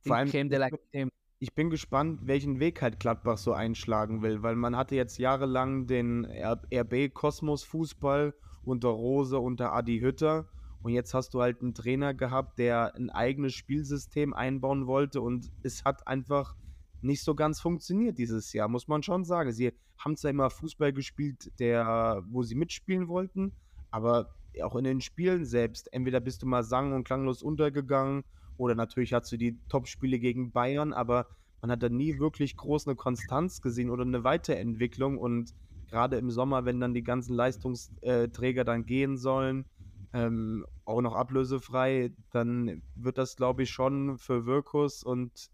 Vor allem, Creme de la ich bin- gespannt, welchen Weg halt Gladbach so einschlagen will, weil man hatte jetzt jahrelang den R- RB Kosmos Fußball unter Rose, unter Adi Hütter. Und jetzt hast du halt einen Trainer gehabt, der ein eigenes Spielsystem einbauen wollte. Und es hat einfach nicht so ganz funktioniert dieses Jahr, muss man schon sagen. Sie haben zwar immer Fußball gespielt, der, wo sie mitspielen wollten, aber auch in den Spielen selbst, entweder bist du mal sang- und klanglos untergegangen oder natürlich hast du die Top-Spiele gegen Bayern, aber man hat da nie wirklich groß eine Konstanz gesehen oder eine Weiterentwicklung. Und gerade im Sommer, wenn dann die ganzen Leistungsträger dann gehen sollen, ähm, auch noch ablösefrei, dann wird das, glaube ich, schon für Wirkus und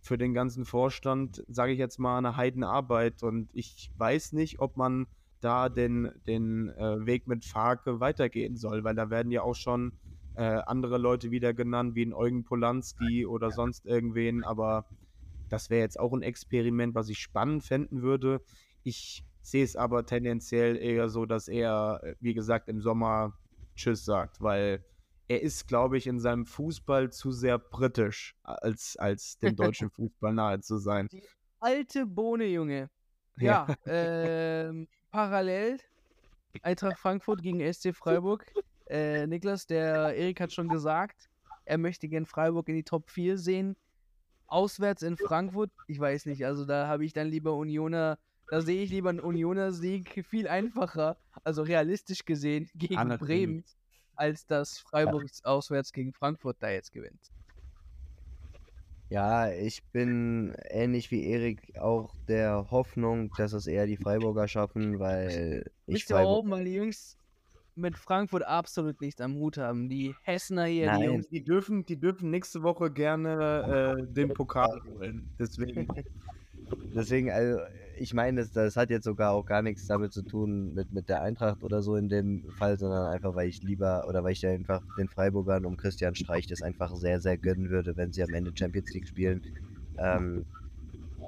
für den ganzen Vorstand, sage ich jetzt mal, eine Heidenarbeit. Und ich weiß nicht, ob man da den, den äh, Weg mit Farke weitergehen soll, weil da werden ja auch schon äh, andere Leute wieder genannt, wie ein Eugen Polanski oder sonst irgendwen. Aber das wäre jetzt auch ein Experiment, was ich spannend fänden würde. Ich sehe es aber tendenziell eher so, dass er, wie gesagt, im Sommer Tschüss sagt, weil er ist, glaube ich, in seinem Fußball zu sehr britisch, als, als dem deutschen Fußball nahe zu sein. Die alte Bohne, Junge. Ja, ja ähm, parallel Eintracht Frankfurt gegen SC Freiburg. Äh, Niklas, der Erik hat schon gesagt, er möchte gern Freiburg in die Top 4 sehen. Auswärts in Frankfurt, ich weiß nicht, also da habe ich dann lieber Unioner da sehe ich lieber einen Unioner-Sieg viel einfacher, also realistisch gesehen, gegen ah, Bremen, als dass Freiburg auswärts gegen Frankfurt da jetzt gewinnt. Ja, ich bin ähnlich wie Erik auch der Hoffnung, dass es eher die Freiburger schaffen, weil ich Wisst ihr warum, weil die Jungs mit Frankfurt absolut nichts am Hut haben. Die Hessener hier, Nein. die Jungs, die dürfen, die dürfen nächste Woche gerne äh, den Pokal holen. Deswegen. Deswegen, also ich meine, das, das, hat jetzt sogar auch gar nichts damit zu tun mit, mit der Eintracht oder so in dem Fall, sondern einfach, weil ich lieber oder weil ich einfach den Freiburgern um Christian Streich das einfach sehr, sehr gönnen würde, wenn sie am Ende Champions League spielen. Ähm,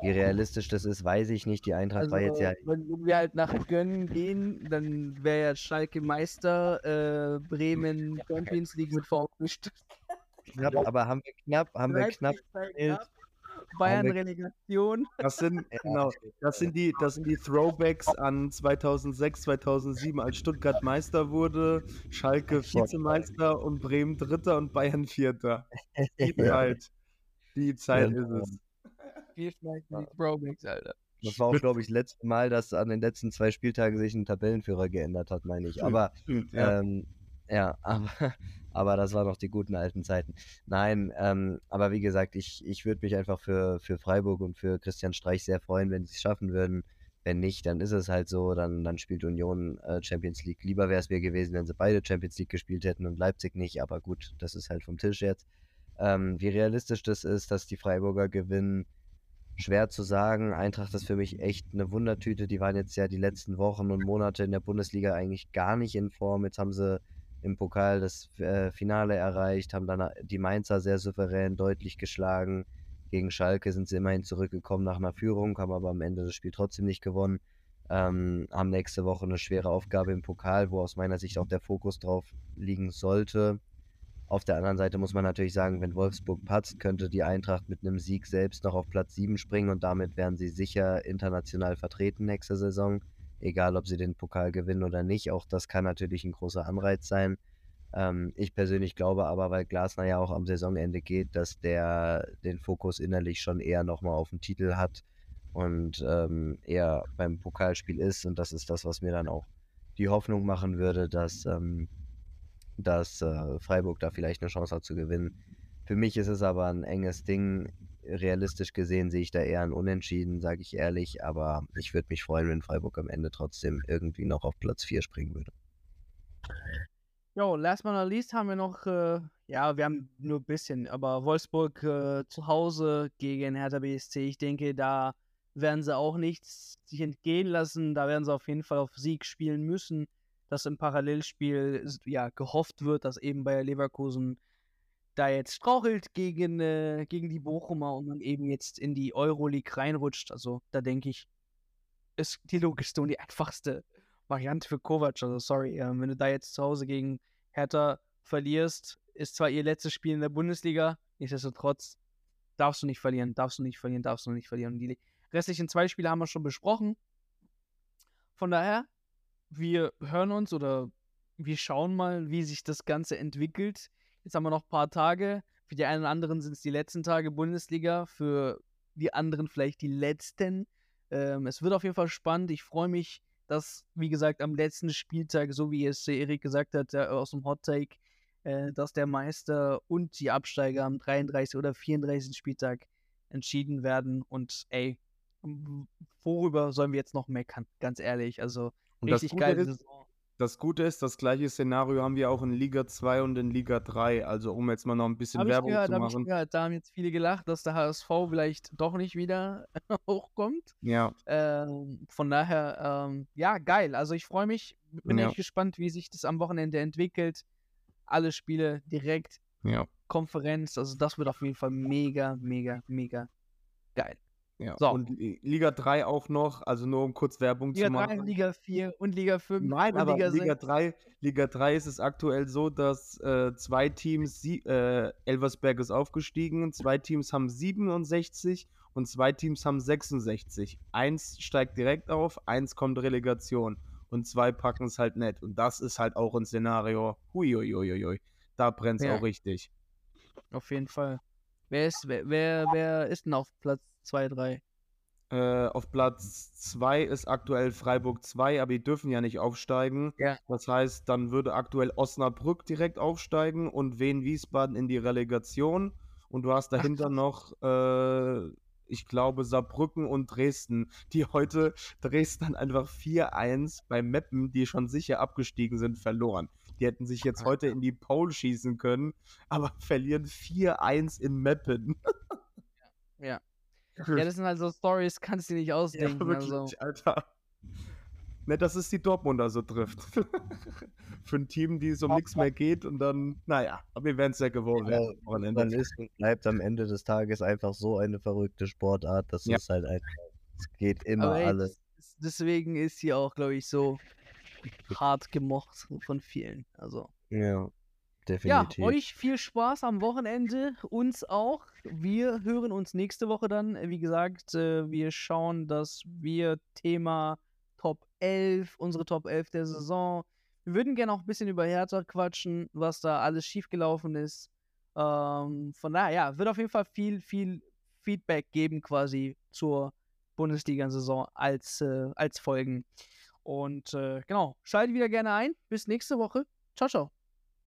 wie realistisch das ist, weiß ich nicht. Die Eintracht also, war jetzt ja. Wenn wir halt nach Gönnen gehen, dann wäre ja Schalke Meister, äh, Bremen Champions League mit vorgestellt. Knapp, aber haben wir knapp, haben wir knapp, knapp Bayern-Relegation. Das sind, genau, das sind die, das sind die Throwbacks an 2006, 2007, als Stuttgart Meister wurde, Schalke Vizemeister und Bremen Dritter und Bayern Vierter. Die Zeit. Die Zeit ist es. Wir schmeißen die Throwbacks, Alter. Das war auch, glaube ich, das letzte Mal, dass an den letzten zwei Spieltagen sich ein Tabellenführer geändert hat, meine ich. Aber ja, ähm, ja aber aber das waren noch die guten alten Zeiten. Nein, ähm, aber wie gesagt, ich, ich würde mich einfach für, für Freiburg und für Christian Streich sehr freuen, wenn sie es schaffen würden. Wenn nicht, dann ist es halt so, dann, dann spielt Union äh, Champions League. Lieber wäre es mir gewesen, wenn sie beide Champions League gespielt hätten und Leipzig nicht, aber gut, das ist halt vom Tisch jetzt. Ähm, wie realistisch das ist, dass die Freiburger gewinnen, schwer zu sagen. Eintracht ist für mich echt eine Wundertüte. Die waren jetzt ja die letzten Wochen und Monate in der Bundesliga eigentlich gar nicht in Form. Jetzt haben sie im Pokal das äh, Finale erreicht, haben dann äh, die Mainzer sehr souverän deutlich geschlagen. Gegen Schalke sind sie immerhin zurückgekommen nach einer Führung, haben aber am Ende das Spiel trotzdem nicht gewonnen. Ähm, haben nächste Woche eine schwere Aufgabe im Pokal, wo aus meiner Sicht auch der Fokus drauf liegen sollte. Auf der anderen Seite muss man natürlich sagen, wenn Wolfsburg patzt, könnte die Eintracht mit einem Sieg selbst noch auf Platz 7 springen und damit wären sie sicher international vertreten nächste Saison egal ob sie den Pokal gewinnen oder nicht. Auch das kann natürlich ein großer Anreiz sein. Ähm, ich persönlich glaube aber, weil Glasner ja auch am Saisonende geht, dass der den Fokus innerlich schon eher nochmal auf den Titel hat und ähm, eher beim Pokalspiel ist. Und das ist das, was mir dann auch die Hoffnung machen würde, dass, ähm, dass äh, Freiburg da vielleicht eine Chance hat zu gewinnen. Für mich ist es aber ein enges Ding realistisch gesehen sehe ich da eher ein Unentschieden, sage ich ehrlich. Aber ich würde mich freuen, wenn Freiburg am Ende trotzdem irgendwie noch auf Platz 4 springen würde. Jo, last but not least haben wir noch, äh, ja, wir haben nur ein bisschen, aber Wolfsburg äh, zu Hause gegen Hertha BSC. Ich denke, da werden sie auch nichts sich entgehen lassen. Da werden sie auf jeden Fall auf Sieg spielen müssen. Dass im Parallelspiel ja gehofft wird, dass eben bei Leverkusen da jetzt strauchelt gegen, äh, gegen die Bochumer und dann eben jetzt in die Euroleague reinrutscht. Also da denke ich, ist die logischste und die einfachste Variante für Kovac. Also sorry, äh, wenn du da jetzt zu Hause gegen Hertha verlierst, ist zwar ihr letztes Spiel in der Bundesliga, nichtsdestotrotz darfst du nicht verlieren, darfst du nicht verlieren, darfst du nicht verlieren. Und die restlichen zwei Spiele haben wir schon besprochen. Von daher, wir hören uns oder wir schauen mal, wie sich das Ganze entwickelt. Jetzt haben wir noch ein paar Tage. Für die einen oder anderen sind es die letzten Tage Bundesliga, für die anderen vielleicht die letzten. Ähm, es wird auf jeden Fall spannend. Ich freue mich, dass, wie gesagt, am letzten Spieltag, so wie es Erik gesagt hat, aus dem Hot Take, äh, dass der Meister und die Absteiger am 33. oder 34. Spieltag entschieden werden. Und ey, worüber sollen wir jetzt noch meckern? Ganz ehrlich. Also, und richtig geile Saison Das Gute ist, das gleiche Szenario haben wir auch in Liga 2 und in Liga 3. Also um jetzt mal noch ein bisschen ich Werbung gehört, zu ich machen. gehört. Da haben jetzt viele gelacht, dass der HSV vielleicht doch nicht wieder hochkommt. Ja, Ähm, von daher, ähm, ja, geil. Also ich freue mich, bin Ja. echt gespannt, wie sich das am Wochenende entwickelt. Alle Spiele direkt, ja, Konferenz, also das wird auf jeden Fall mega, mega, mega geil. Ja. So. Und Li- Liga 3 auch noch, also nur um kurz Werbung Liga zu 3, machen. Liga 4 und Liga 5 Nein, und aber Liga Liga 6. 3, Liga 3 ist es aktuell so, dass äh, zwei Teams, sie, äh, Elversberg ist aufgestiegen, zwei Teams haben 67 und zwei Teams haben 66. Eins steigt direkt auf, eins kommt Relegation und zwei packen es halt nicht. Und das ist halt auch ein Szenario, huiuiuiui, da brennt es Ja. auch richtig. Auf jeden Fall. Wer ist, wer, wer, wer ist denn auf Platz 2, 3? Äh, auf Platz 2 ist aktuell Freiburg 2, aber die dürfen ja nicht aufsteigen. Ja. Das heißt, dann würde aktuell Osnabrück direkt aufsteigen und Wien Wiesbaden in die Relegation. Und du hast dahinter krass. noch, äh, ich glaube, Saarbrücken und Dresden, die heute Dresden dann einfach 4-1 bei Meppen, die schon sicher abgestiegen sind, verloren. Die hätten sich jetzt heute in die Pole schießen können, aber verlieren 4-1 in Meppen. Ja. Ja, das sind halt so Stories, kannst du dir nicht Ja, ausdenken. wirklich, also, Alter. Ne, dass es die Dortmunder so trifft. Für ein Team, die so um nichts mehr geht und dann, naja, aber wir werden es ja gewohnt Ja, werden. Man ist und bleibt am Ende des Tages einfach so eine verrückte Sportart. Das Ja. ist halt einfach, es geht immer aber ey, alles. das- deswegen ist sie auch, glaube ich, so hart gemocht von vielen. Also. Ja, Ja, definitiv. euch viel Spaß am Wochenende, uns auch. Wir hören uns nächste Woche dann. Wie gesagt, äh, wir schauen, dass wir Thema Top 11, unsere Top 11 der Saison. Wir würden gerne auch ein bisschen über Hertha quatschen, was da alles schiefgelaufen ist. Ähm, von daher, ja, wird auf jeden Fall viel, viel Feedback geben quasi zur Bundesliga-Saison als, äh, als Folgen. Und äh, genau, schaltet wieder gerne ein. Bis nächste Woche. Ciao, ciao.